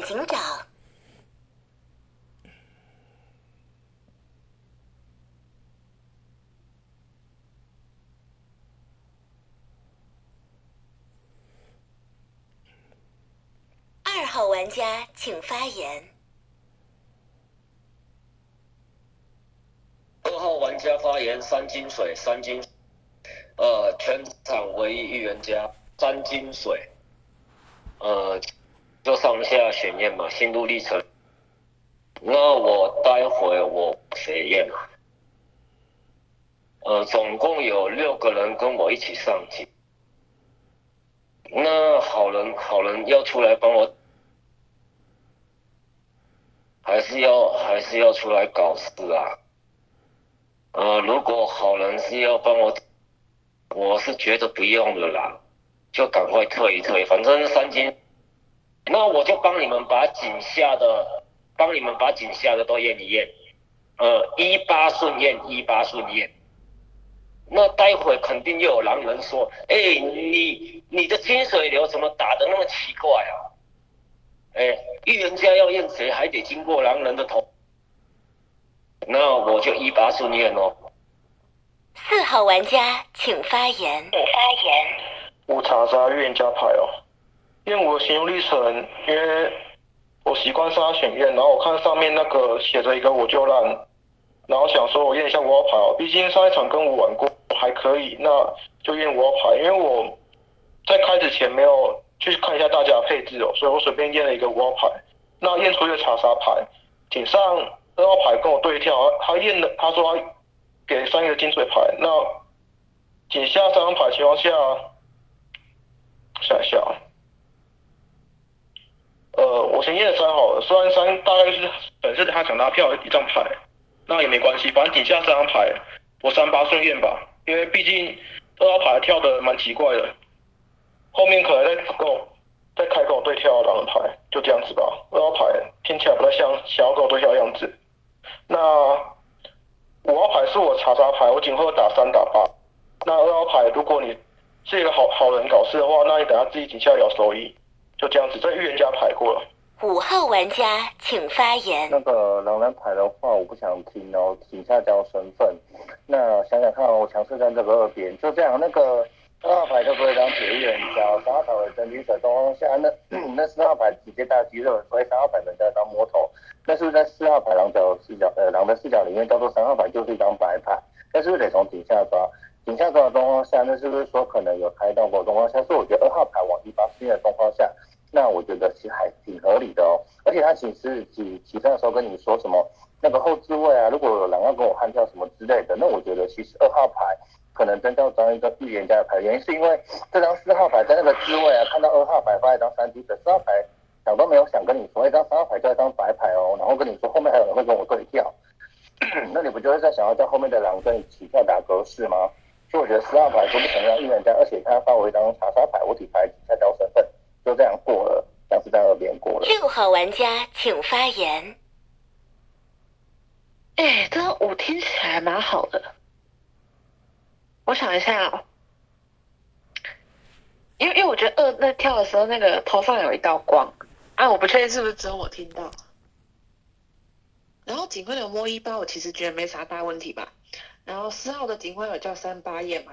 警长。二号玩家请发言。二号玩家发言：三金水，三金，呃，全场唯一预言家，三金水，呃，就上下选验嘛，心路历程。那我待会我谁验啊？呃，总共有六个人跟我一起上警。那好人好人要出来帮我，还是要还是要出来搞事啊？呃，如果好人是要帮我，我是觉得不用了啦，就赶快退一退，反正三金，那我就帮你们把井下的，帮你们把井下的都验一验，呃，一八顺验，一八顺验。那待会肯定又有狼人说，哎，你你的金水流怎么打的那么奇怪啊？哎，预言家要验谁，还得经过狼人的头。那我就一八顺验哦。四号玩家请发言。请发言。我查杀预言家牌哦，因为我的行路历程，因为我习惯杀选验，然后我看上面那个写着一个我就烂，然后想说我验一下五号牌哦，毕竟上一场跟我玩过还可以，那就验五号牌，因为我在开始前没有去看一下大家的配置哦，所以我随便验了一个五号牌，那验出一个查杀牌，顶上。二号牌跟我对跳，他验了，他说他给三个金水牌，那井下三张牌情况下，想一下啊，呃，我先验三好了，虽然三大概是本身他想拉票一张牌，那也没关系，反正底下三张牌我三八顺验吧，因为毕竟二号牌跳的蛮奇怪的，后面可能在跟我再开跟我对跳狼人牌，就这样子吧，二号牌听起来不太像想要跟我对跳的样子。那五号牌是我查杀牌，我仅会打三打八。那二号牌，如果你是一个好好人搞事的话，那你等下自己底下聊收益，就这样子。在预言家排过了。五号玩家请发言。那个狼人牌的话，我不想听哦，请下交身份。那想想看，我强势在这个二边，就这样。那个二号牌就不会当铁预言家，三号牌为真金水东方下，那那四号牌直接大肌肉，所以三号牌人家当魔头。那是不是在四号牌狼角视角，呃，狼的视角里面叫做三号牌就是一张白牌？那是不是得从底下抓？底下中的状况下，那是不是说可能有开到过状况下？所以我觉得二号牌往一八四的状况下，那我觉得其实还挺合理的哦。而且他其实起起身的时候跟你说什么那个后置位啊，如果有狼要跟我悍跳什么之类的，那我觉得其实二号牌可能真叫当一个预言家的牌，原因是因为这张四号牌在那个置位啊，看到二号牌发一张三 D 的四号牌。想都没有想跟你说一张三号牌就一张白牌哦，然后跟你说后面还有人会跟我对跳，那你不就是在想要叫后面的狼跟你起跳打格式吗？所以我觉得十号牌就不想要预言家，而且他发我一张查杀牌，我底牌底下交身份，就这样过了，像是在二边过了。六号玩家请发言。哎，这个五听起来蛮好的，我想一下哦。因为因为我觉得二那跳的时候，那个头上有一道光，啊，我不确定是不是只有我听到。然后警徽流摸一八，我其实觉得没啥大问题吧。然后四号的警徽有叫三八夜嘛？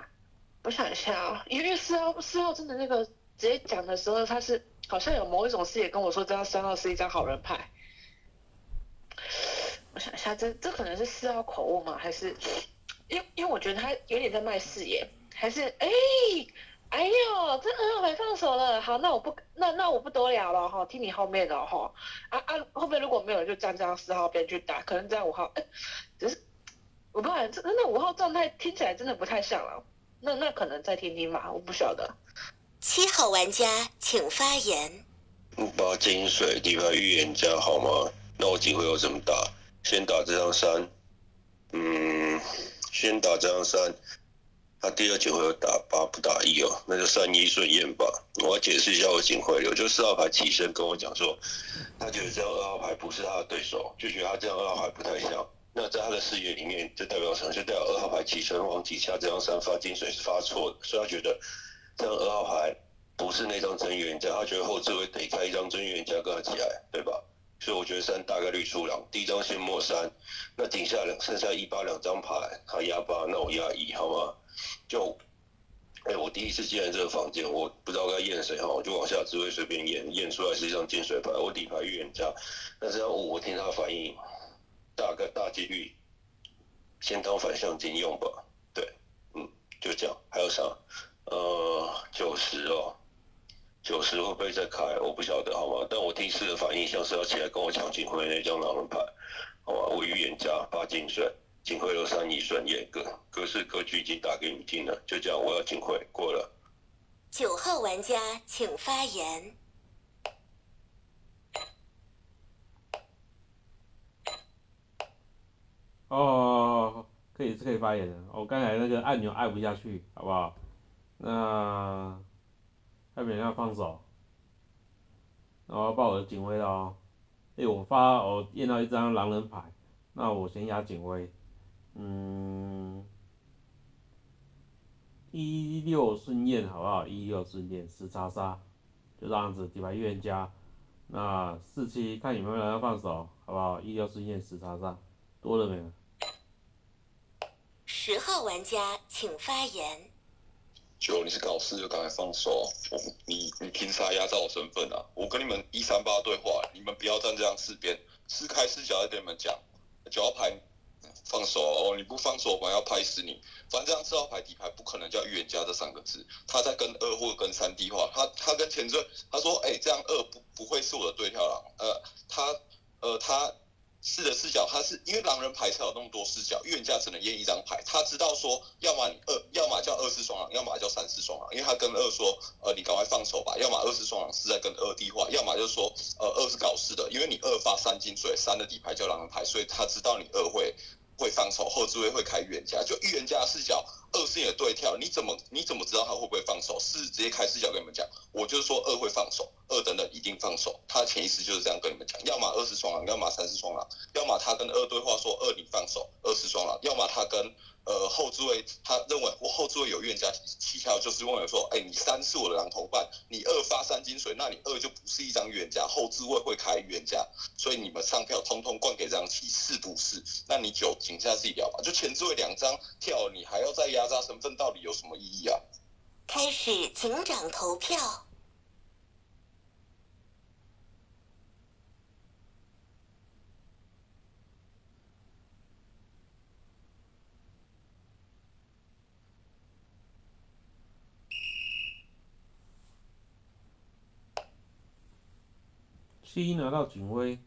我想一下啊，因为四号四号真的那个直接讲的时候，他是好像有某一种视野跟我说，这张三号是一张好人牌。我想一下，这这可能是四号口误吗？还是因因为我觉得他有点在卖视野，还是哎？哎呦，这二号牌放手了，好，那我不，那那我不多聊了哈，听你后面的哈，啊啊，后面如果没有人就站这样四号边去打，可能这样五号，哎，只是我不知道，这那五号状态听起来真的不太像了，那那可能再听听吧，我不晓得。七号玩家请发言。八金水底牌预言家好吗？那我几回要怎么打？先打这张三，嗯，先打这张三。他第二警徽打八不打一哦，那就三一顺验吧。我要解释一下我警徽流，就四号牌起身跟我讲说，他觉得这张二号牌不是他的对手，就觉得他这张二号牌不太像。那在他的视野里面，就代表什么？就代表二号牌起身往底下这张三发金水是发错的，所以他觉得这样二号牌不是那张真预言家，他觉得后置会得开一张真预言家跟他起来，对吧？所以我觉得三大概率出狼，第一张先摸三，那顶下两剩下一八两张牌，他压八，那我压一，好吗？就，哎、我第一次进来这个房间，我不知道该验谁哈，我就往下只会随便验，验出来是一张金水牌，我底牌预言家，那这张五我听他反应，大概大几率先当反向金用吧，对，嗯，就这样，还有啥？呃，九十哦。九十会不会再开？我不晓得，好吗？但我第一次的反应像是要起来跟我抢警徽那张狼人牌，好吧？我预言家八金水，警徽有三一顺严格，格式格局已经打给你听了，就这样，我要警徽过了。九号玩家请发言。哦，可以是可以发言的。我刚才那个按钮按不下去，好不好？那要不然要放手，然后报我的警徽了哦。哎，我发我验到一张狼人牌，那我先压警徽。嗯，一六顺验好不好？一六顺验十叉杀，就这样子底牌预言家。那四七看有没有人要放手，好不好？一六顺验十叉杀，多了没有？十号玩家请发言。九，你是搞事就赶快放手，你你凭啥压榨我身份啊？我跟你们一三八对话，你们不要站这样四边，是开视角在跟你们讲，九号牌放手哦，你不放手我要拍死你。反正这张四号牌底牌不可能叫预言家这三个字，他在跟二或跟三 D 话，他他跟前缀他说，哎、这样二不不会是我的对跳狼，呃，他呃他。四的视角，他是因为狼人牌才有那么多视角，预言家只能验一张牌。他知道说，要么你二，要么叫二四双狼，要么叫三四双狼。因为他跟二说，呃，你赶快放手吧。要么二四双狼是在跟二 D 话，要么就是说，呃，二是搞事的，因为你二发三金水，三的底牌叫狼人牌，所以他知道你二会会放手，后置位会开预言家。就预言家的视角，二是你的对跳，你怎么你怎么知道他会不会放手？是直接开视角跟你们讲，我就是说二会放手，二的放手。他的潜意识就是这样跟你们讲，要么二是双狼，要么三是双狼。要么他跟二对话说二你放手，二是双狼；要么他跟呃后置位，他认为我后置位有预言家起跳，就是认为说，哎、你三是我的狼头伴，你二发三金水，那你二就不是一张预言家，后置位会开预言家，所以你们上票通通灌给这张题是不是？那你九请下自己聊吧，就前置位两张跳，你还要再压榨身份，到底有什么意义啊？开始警长投票。七拿到警徽，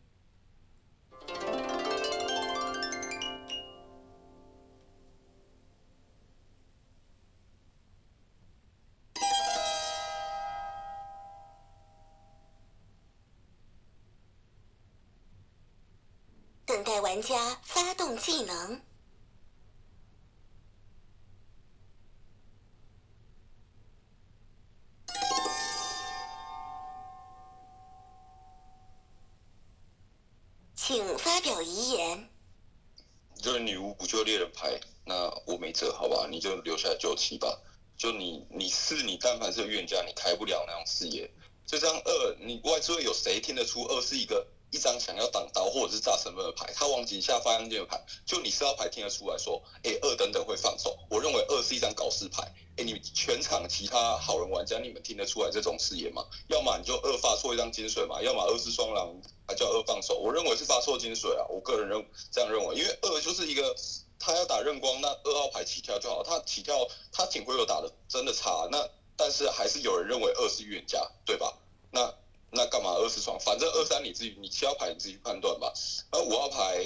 等待玩家发动技能。那我没辙，好吧，你就留下来九七吧。就你你四，你但凡是预言家，你开不了那种视野。这张二，你外置位有谁听得出二是一个一张想要挡刀或者是炸身份的牌？他往井下发样剑的牌，就你四号牌听得出来说，哎，二等等会放手。我认为二是一张搞事牌。哎，你全场其他好人玩家，你们听得出来这种视野吗？要么你就二发错一张金水嘛，要么二是双狼，还叫二放手。我认为是发错金水啊，我个人认这样认为，因为二就是一个他要打认光，那二号牌起跳就好，他起跳他警徽有打的真的差，那但是还是有人认为二是预言家，对吧？那那干嘛二是双？反正二三你自己，你七号牌你自己判断吧。而五号牌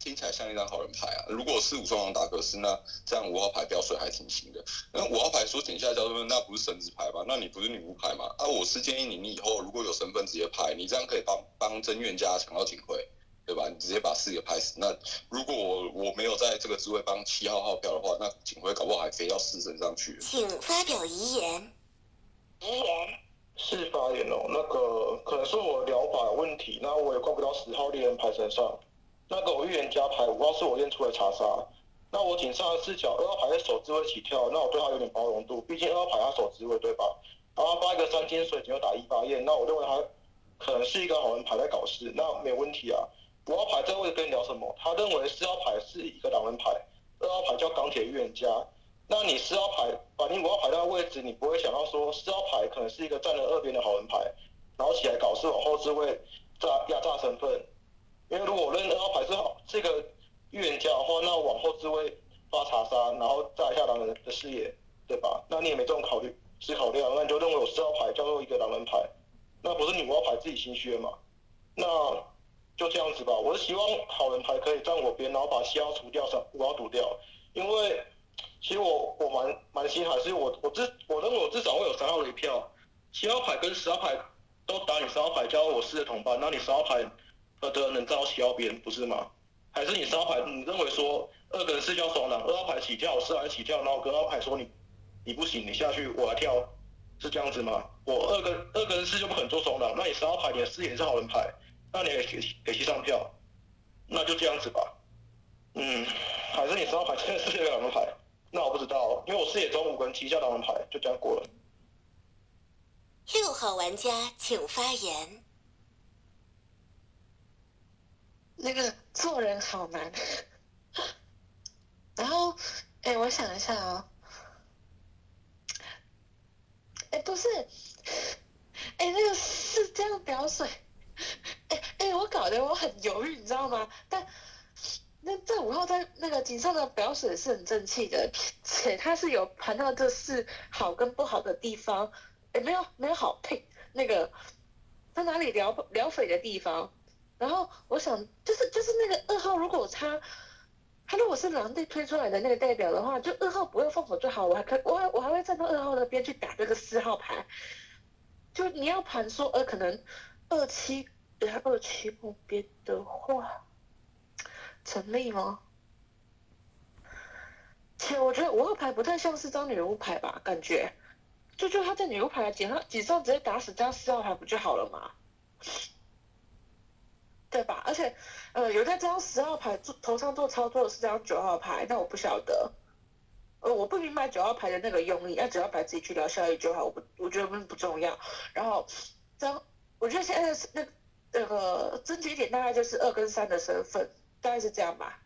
听起来像一张好人牌啊，如果是五双狼打格式，那这样五号牌标水还挺行的。那五号牌说井下交身份，那不是神职牌吗？那你不是女巫牌吗？啊，我是建议你，你以后如果有身份直接拍，你这样可以帮帮真愿家抢到警徽，对吧？你直接把四个拍死。那如果我我没有在这个职位帮七号号票的话，那警徽搞不好还飞到四身上去。请发表遗言。遗言。是发言哦，那个可能是我疗法有问题，那我也怪不到十号猎人牌身上。那个我预言家牌五号是我验出来查杀，那我警上的视角二号牌在手指位起跳，那我对他有点包容度，毕竟二号牌他手指位对吧？啊，然后发一个三金水只有打一发焰，那我认为他可能是一个好人牌在搞事，那没有问题啊。五号牌这个位置跟你聊什么？他认为四号牌是一个狼人牌，二号牌叫钢铁预言家。那你四号牌把你五号牌那个位置，你不会想到说四号牌可能是一个站在二边的好人牌，然后起来搞事往后置位炸压榨身份。因为如果我认二号牌是好这个预言家的话，那往后置位发查杀，然后炸一下狼人的视野，对吧？那你也没这种考虑思考量，那你就认为我四号牌叫做一个狼人牌，那不是你五号牌自己心虚了嘛？那就这样子吧。我是希望好人牌可以站我边，然后把七号除掉，三五号堵掉。因为其实我我蛮蛮心寒，是我我至我认为我至少会有三号的一票，七号牌跟十号牌都打你三号牌，加入我四的同伴，那你十号牌呃的能站到七号边，不是吗？还是你三号牌你认为说二跟四叫双狼，二号牌起跳，四号起跳，然后跟二号牌说你你不行，你下去我来跳，是这样子吗？我二跟二跟四就不肯做双狼，那你十号牌你的四也是好人牌，那你也给给七上票，那就这样子吧。嗯，还是你十号牌真的是这个狼人牌？那我不知道，因为我视野中五个人旗下狼人牌就这样过了。六号玩家请发言。那个做人好难。然后，哎，我想一下啊、哎，不是，哎，那个是这样表水，哎哎，我搞得我很犹豫，你知道吗？但那在五号在那个井上的表水是很正气的，且他是有盘到这是好跟不好的地方，哎，没有没有好配，那个他哪里聊聊匪的地方？然后我想，就是就是那个二号，如果他他如果是狼队推出来的那个代表的话，就二号不会放火最好，我还可我我还会站到二号那边去打这个四号牌。就你要盘说，呃，可能二七对他二七后边的话，成立吗？且我觉得五号牌不太像是张女巫牌吧，感觉。就就他在女巫牌井上井上直接打死张四号牌不就好了吗？对吧？而且，呃，有在这张十号牌做头上做操作的是这张九号牌，那我不晓得，呃，我不明白九号牌的那个用意，那九号牌自己去聊效益就好，我不，我觉得不不重要。然后，张，我觉得现在是那那个症结点大概就是二跟三的身份，大概是这样吧。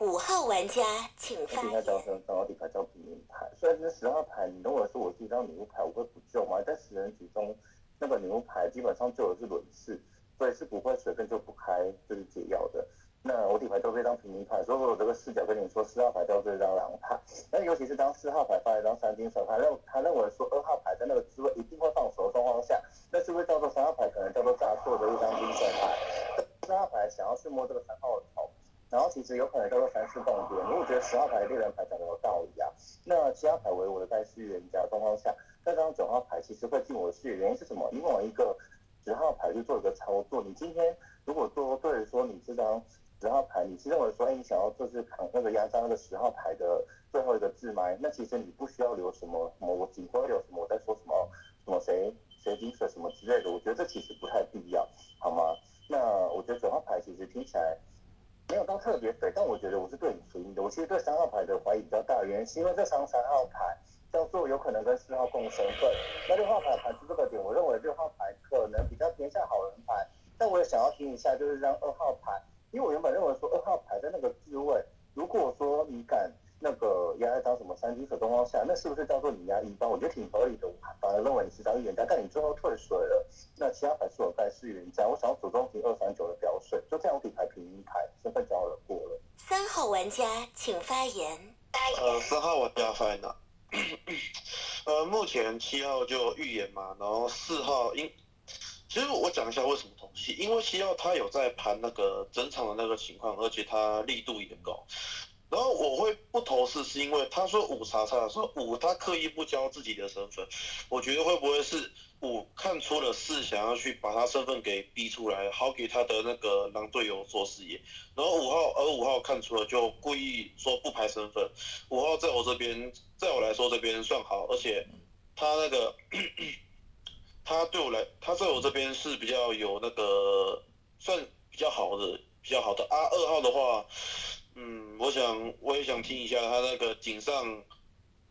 五号玩家请发底下叫言。声，正好底牌叫平民牌。虽然是十号牌，你如果说我是一张女巫牌，我会不救吗？在十人局中，那个女巫牌基本上救的是轮次，所以是不会随便就不开，就是解药的。那我底牌都是一张平民牌，所以我这个视角跟你说，四号牌叫这张狼牌。那尤其是当四号牌发一张三金手，他认他认为说二号牌在那个滋味一定会放手的状况下，那是不是叫做三号牌可能叫做炸错的一张金手牌？四号牌想要去摸这个三号的头，然后其实有可能叫做三四动点。如果觉得十号牌猎人牌讲的有道理啊，那七号牌为我的代序预言家的状况下，那张九号牌其实会进我的视野，原因是什么？因为我一个十号牌去做一个操作，你今天如果做对了说你这张十号牌，你是认为说，哎，你想要就是扛那个压榨那个十号牌的最后一个字吗，那其实你不需要留什么什么我警徽留什么我在说什么什么谁谁金水什么之类的，我觉得这其实不太必要，好吗？那我觉得九号牌其实听起来没有到特别肥，但我觉得我是对你福音的。我其实对三号牌的怀疑比较大，原因是因为这张三号牌叫做有可能跟四号共身份。那六号牌排出这个点，我认为六号牌可能比较偏向好人牌。但我也想要听一下，就是让二号牌，因为我原本认为说二号牌的那个自位，如果说你敢那个压一张什么三金手状况下，那是不是叫做你压一张？我觉得挺合理的。我反而认为你是张预言家，但你最后退水了。那其他牌是我盖世预言家，我想要主动提二三九的表水，就这样我底牌平民牌，身份交了过了。三号玩家请发言。呃，三号玩家发言了。呃，目前七号就预言嘛，然后四号因，其实我讲一下为什么因为七号他有在盘那个整场的那个情况，而且他力度也高。然后我会不投四，是因为他说五查查的时候，五他刻意不交自己的身份，我觉得会不会是五看出了四，想要去把他身份给逼出来，好给他的那个狼队友做视野。然后五号，而五号看出了就故意说不排身份。五号在我这边，在我来说这边算好，而且他那个他对我来，他在我这边是比较有那个算比较好的，比较好的啊。二号的话，嗯，我想我也想听一下他那个井上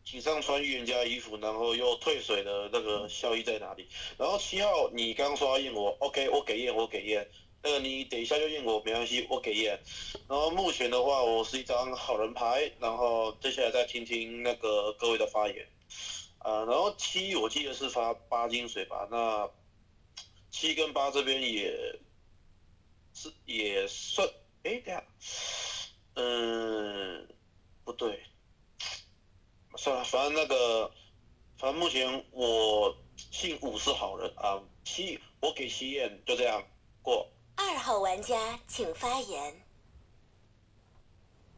井上穿预言家衣服，然后又退水的那个效益在哪里？然后七号你刚说要验我，OK，我给验，我给验。那个你等一下就验我没关系，我给验。然后目前的话，我是一张好人牌，然后接下来再听听那个各位的发言。啊，然后七我记得是发八金水吧？那七跟八这边也是也算，哎，等下，嗯，不对，算了，反正那个，反正目前我姓五是好人啊。七我给七验，就这样过。二号玩家请发言。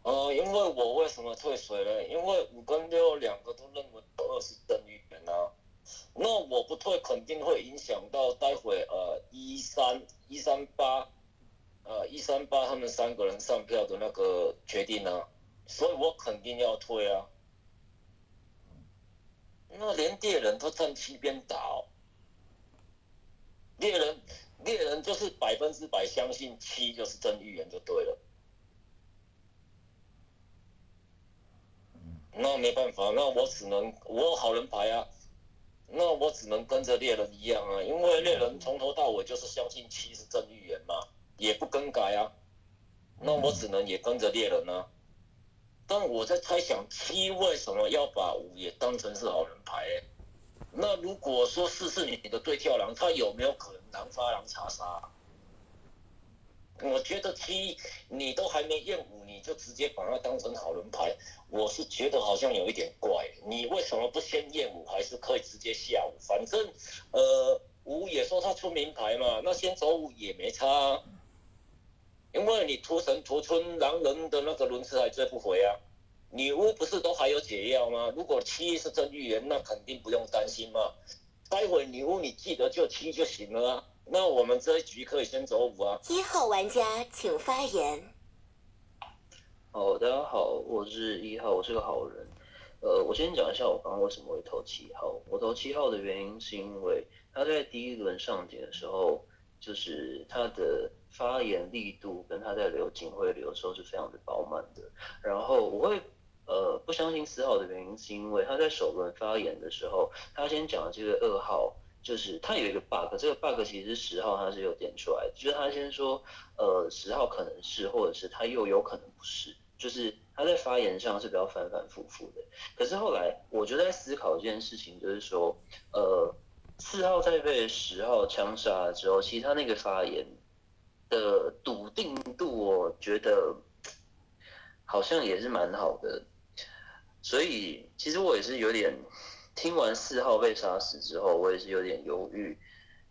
呃，因为我为什么退水呢？因为五跟六两个都认为二是真预言啊。那我不退，肯定会影响到待会呃一三一三八，呃一三八他们三个人上票的那个决定啊，所以我肯定要退啊。那连猎人都站七边打，猎人猎人就是百分之百相信七就是真预言就对了。那没办法，那我只能我好人牌啊，那我只能跟着猎人一样啊，因为猎人从头到尾就是相信七是真预言嘛，也不更改啊，那我只能也跟着猎人啊。但我在猜想七为什么要把五也当成是好人牌、欸？那如果说四是你的对跳狼，他有没有可能狼发狼查杀？我觉得七你都还没验五，你就直接把它当成好人牌，我是觉得好像有一点怪。你为什么不先验五，还是可以直接下五？反正呃五也说他出名牌嘛，那先走五也没差、啊。因为你屠神屠村狼人的那个轮次还追不回啊，女巫不是都还有解药吗？如果七是真预言，那肯定不用担心嘛。待会女巫你记得就七就行了啊。那我们这一局可以先走五啊。一号玩家请发言。好，大家好，我是一号，我是个好人。呃，我先讲一下我刚刚为什么会投七号。我投七号的原因是因为他在第一轮上点的时候，就是他的发言力度跟他在留警徽流的时候是非常的饱满的。然后我会呃不相信四号的原因是因为他在首轮发言的时候，他先讲了这个二号。就是他有一个 bug，这个 bug 其实十号他是有点出来的，就是他先说，呃，十号可能是，或者是他又有可能不是，就是他在发言上是比较反反复复的。可是后来我就在思考这件事情，就是说，呃，四号在被十号枪杀之后，其实他那个发言的笃定度，我觉得好像也是蛮好的。所以其实我也是有点。听完四号被杀死之后，我也是有点犹豫，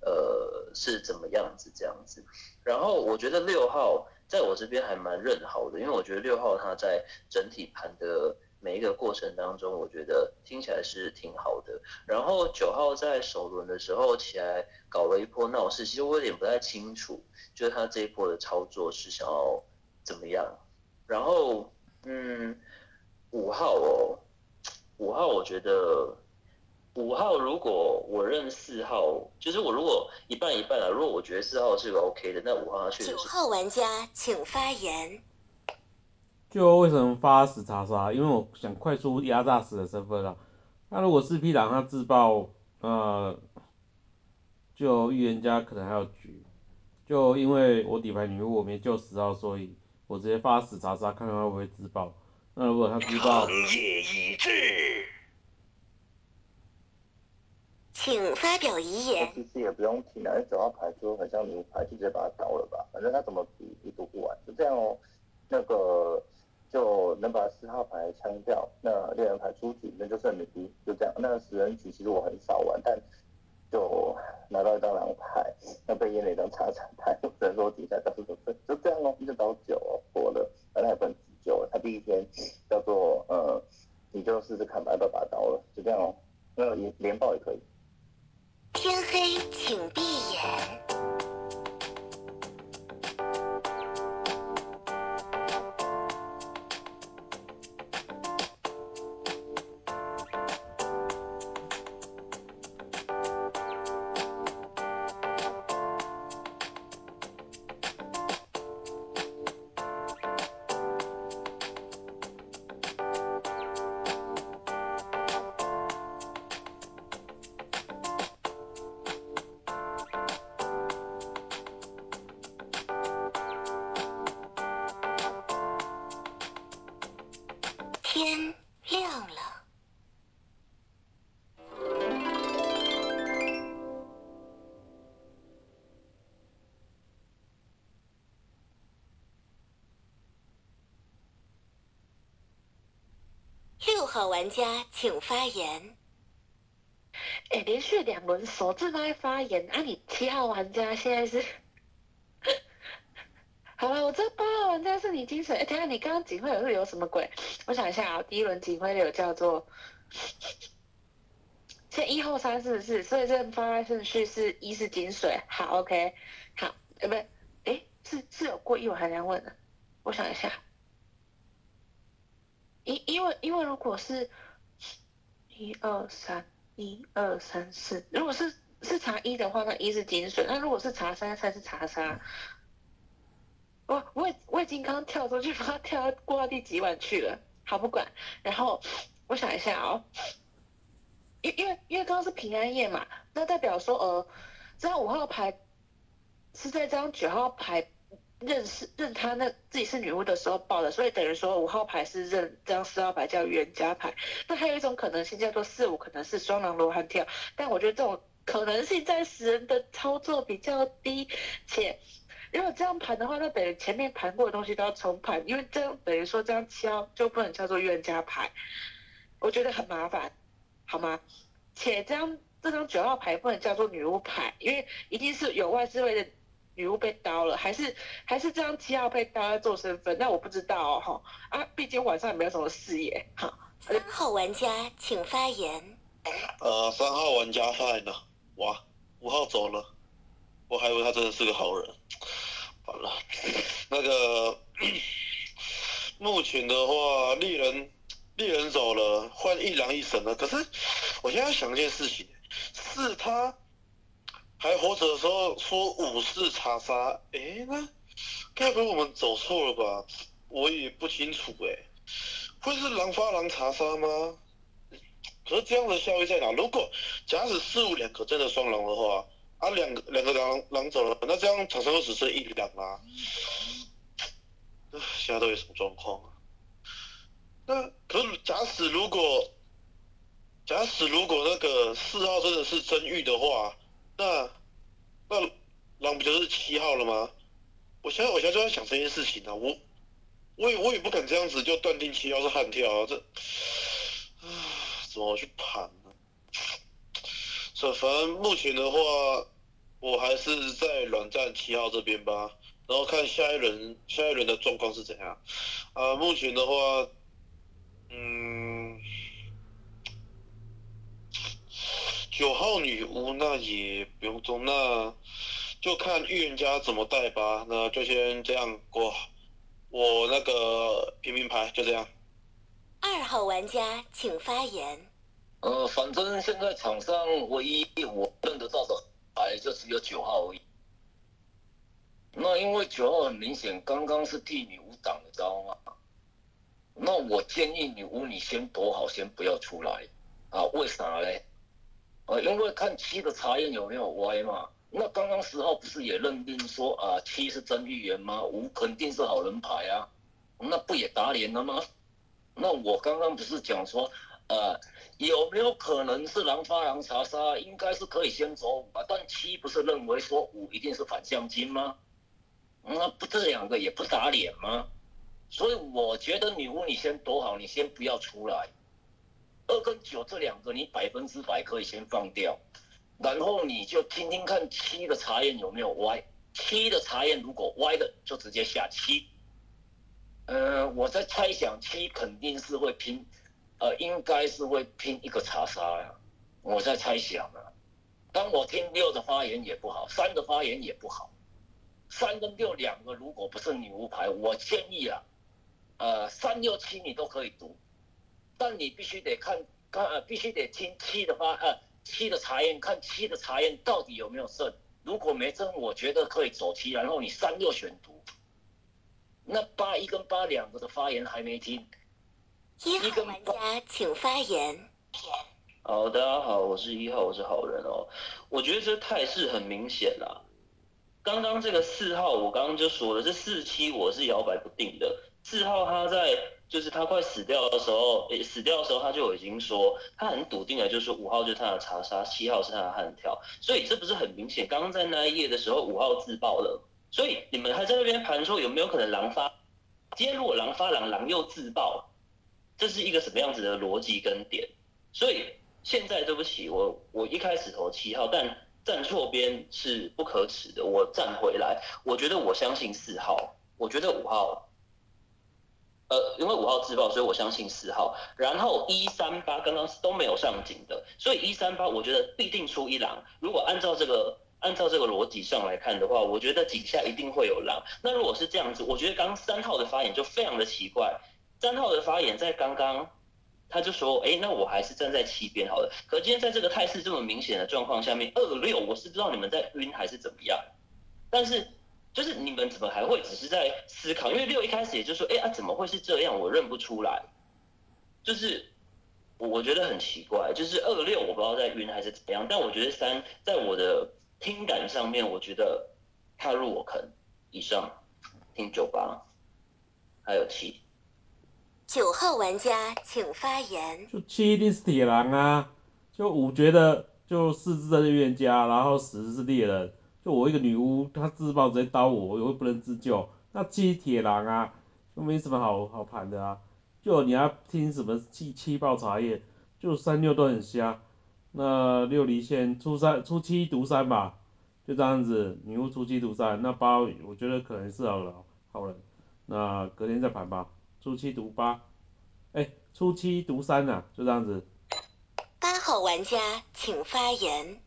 呃，是怎么样子这样子。然后我觉得六号在我这边还蛮认好的，因为我觉得六号他在整体盘的每一个过程当中，我觉得听起来是挺好的。然后九号在首轮的时候起来搞了一波闹事，其实我有点不太清楚，就是他这一波的操作是想要怎么样。然后，嗯，五号哦，五号我觉得。五号如果我认四号，就是我如果一半一半啊，如果我觉得四号是个 OK 的，那五号他确实是。九号玩家请发言。就为什么发死查杀？因为我想快速压榨死的身份啊。那如果四 P 狼他自爆，呃，就预言家可能还有局。就因为我底牌女巫我没救十号，所以我直接发死查杀，看看会不会自爆。那如果他自爆，长夜已至。请发表遗言。其实也不用提啊，九号牌就很像牛牌，就直接把它倒了吧，反正他怎么比也读不完，就这样哦。那个就能把四号牌枪掉，那猎人牌出局，那就剩女一，就这样。那十人局其实我很少玩，但就拿到一张狼牌，那被验了一张叉叉牌，只能说底下倒数得分，就这样哦，一直倒九哦，过了，反正也不能急救了，他第一天叫做呃，你就试试看吧，要不要把刀了，就这样哦，那连连爆也可以。天黑，请闭眼。好玩家请发言。哎，连续两轮首次都在发言，啊，你七号玩家现在是？好了，我这八号玩家是你精神。哎，等下你刚刚警徽流是有什么鬼？我想一下啊，第一轮警徽流叫做，现一号三四四，所以这发顺序是一是金水。好，OK，好，呃，不是，哎，是是有过一我还想问的，我想一下，因因为因为如果是一二三。一二三四，如果是是查一的话，那一是金水；那如果是查三，才是查沙。我我我已经刚刚跳出去，不知道跳过到第几晚去了。好，不管。然后我想一下哦，因因为因为刚刚是平安夜嘛，那代表说呃，这张五号牌是在这张九号牌。认识认他那自己是女巫的时候报的，所以等于说五号牌是认这张四号牌叫冤家牌。那还有一种可能性叫做四五可能是双狼罗汉跳，但我觉得这种可能性在死人的操作比较低。且如果这样盘的话，那等于前面盘过的东西都要重盘，因为这样等于说这张七号就不能叫做冤家牌，我觉得很麻烦，好吗？且这张这张九号牌不能叫做女巫牌，因为一定是有外置位的。女巫被刀了，还是还是这张七号被刀在做身份？那我不知道哦，哈啊，毕竟晚上也没有什么视野，哈。三号玩家请发言。呃，三号玩家发言了，哇，五号走了，我还以为他真的是个好人。好了，那个 目前的话，猎人猎人走了，换一狼一神了。可是我现在想一件事情，是他。还活着的时候说五是查杀，哎，那该不会我们走错了吧？我也不清楚哎，会是狼发狼查杀吗？可是这样的效益在哪？如果假使四五两个真的双狼的话，啊，两个两个狼狼走了，那这样场上就只剩一两啊。现在都有什么状况啊？那可是假使如果假使如果那个四号真的是真玉的话。那那狼不就是七号了吗？我现在我现在就在想这件事情啊，我我也我也不敢这样子就断定七号是悍跳啊，这啊怎么去盘呢？这反正目前的话，我还是在软战七号这边吧，然后看下一轮下一轮的状况是怎样。啊，目前的话，嗯。九号女巫那也不用中，那就看预言家怎么带吧。那就先这样过，我那个平民牌就这样。二号玩家请发言。呃，反正现在场上唯一我认得到的牌就只有九号而已。那因为九号很明显刚刚是替女巫挡的招嘛，那我建议女巫你先躲好，先不要出来啊？为啥嘞？呃，因为看七的查验有没有歪嘛？那刚刚十号不是也认定说啊，七是真预言吗？五肯定是好人牌啊，那不也打脸了吗？那我刚刚不是讲说，呃，有没有可能是狼发狼查杀？应该是可以先走五啊，但七不是认为说五一定是反向金吗？那不这两个也不打脸吗？所以我觉得女巫你先躲好，你先不要出来。二跟九这两个你百分之百可以先放掉，然后你就听听看七的查验有没有歪，七的查验如果歪的就直接下七。呃，我在猜想七肯定是会拼，呃，应该是会拼一个查杀呀，我在猜想啊。当我听六的发言也不好，三的发言也不好，三跟六两个如果不是女巫牌，我建议啊，呃，三六七你都可以读。但你必须得看，看呃，必须得听七的发，呃，七的查验，看七的查验到底有没有胜。如果没胜，我觉得可以走七，然后你三六选读。那八一跟八两个的发言还没听。一号玩家请发言。好，大家好，我是一号，我是好人哦。我觉得这态势很明显啦。刚刚这个四号，我刚刚就说了，这四七我是摇摆不定的。四号他在就是他快死掉的时候，死掉的时候他就已经说，他很笃定的，就是五号就是他的查杀，七号是他的悍跳，所以这不是很明显？刚刚在那一页的时候，五号自爆了，所以你们还在那边盘说有没有可能狼发？今天如果狼发狼，狼又自爆，这是一个什么样子的逻辑跟点？所以现在对不起，我我一开始投七号，但站错边是不可耻的，我站回来，我觉得我相信四号，我觉得五号。呃，因为五号自爆，所以我相信四号。然后一三八刚刚都没有上警的，所以一三八我觉得必定出一狼。如果按照这个按照这个逻辑上来看的话，我觉得井下一定会有狼。那如果是这样子，我觉得刚三号的发言就非常的奇怪。三号的发言在刚刚他就说，哎，那我还是站在七边好了。可今天在这个态势这么明显的状况下面，二六我是不知道你们在晕还是怎么样，但是。就是你们怎么还会只是在思考？因为六一开始也就说，哎啊，怎么会是这样？我认不出来。就是我觉得很奇怪。就是二六我不知道在晕还是怎么样，但我觉得三在我的听感上面，我觉得踏入我坑以上听九八，还有七。九号玩家请发言。就七一定是铁狼啊，就五觉得就四只的预言家，然后十是猎人。就我一个女巫，她自爆直接刀我，我又不能自救，那七铁狼啊，就没什么好好盘的啊。就你要听什么七七爆茶叶，就三六都很瞎。那六离线初三初七毒三吧，就这样子，女巫初七毒三，那八我觉得可能是好了好人，那隔天再盘吧，初七毒八，哎，初七毒三呐，就这样子。八号玩家请发言。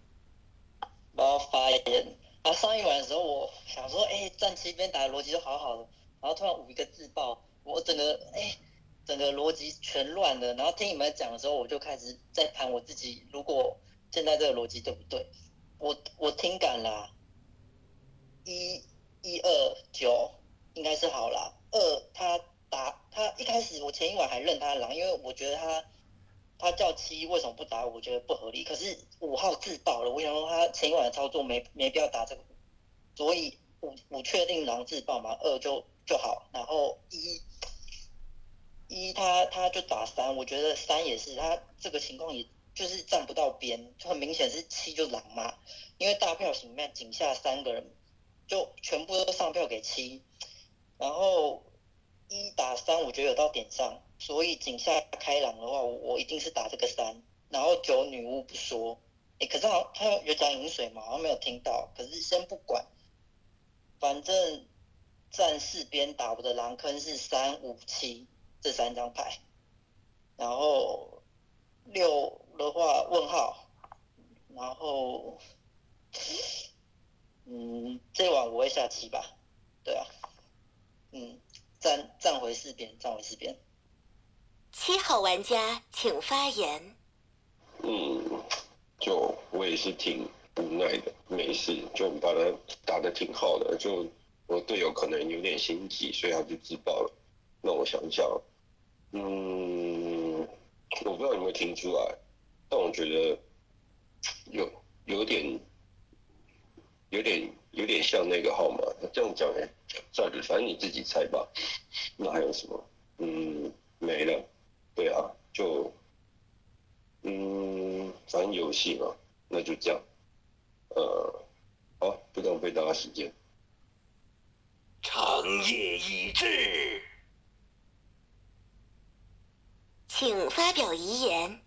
八号发言。然后上一晚的时候，我想说，哎，站七边打的逻辑都好好的，然后突然五一个自爆，我整个哎，整个逻辑全乱了。然后听你们讲的时候，我就开始在盘我自己，如果现在这个逻辑对不对？我我听感啦，一一二九应该是好啦，二他打他一开始我前一晚还认他狼，因为我觉得他。他叫七为什么不打？我觉得不合理。可是五号自爆了，我想说他前一晚的操作没没必要打这个，所以五五确定狼自爆嘛，二就就好。然后一一他他就打三，我觉得三也是他这个情况，也就是站不到边，就很明显是七就狼嘛。因为大票型里面井下三个人就全部都上票给七，然后一打三，我觉得有到点上。所以井下开朗的话，我我一定是打这个三，然后九女巫不说，哎，可是好他有讲饮水嘛，好像没有听到。可是先不管，反正战士边打我的狼坑是三五七这三张牌，然后六的话问号，然后嗯，这晚我会下棋吧，对啊，嗯，站站回四边，站回四边。七号玩家请发言。嗯，就我也是挺无奈的，没事，就把他打的挺好的，就我队友可能有点心急，所以他就自爆了。那我想想，嗯，我不知道有没有听出来，但我觉得有有点有点有点像那个号码，这样讲哎，算了，反正你自己猜吧。那还有什么？嗯，没了。对啊，就，嗯，反正游戏嘛，那就这样，呃，好，不浪费大家时间。长夜已至，请发表遗言。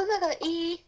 是那个一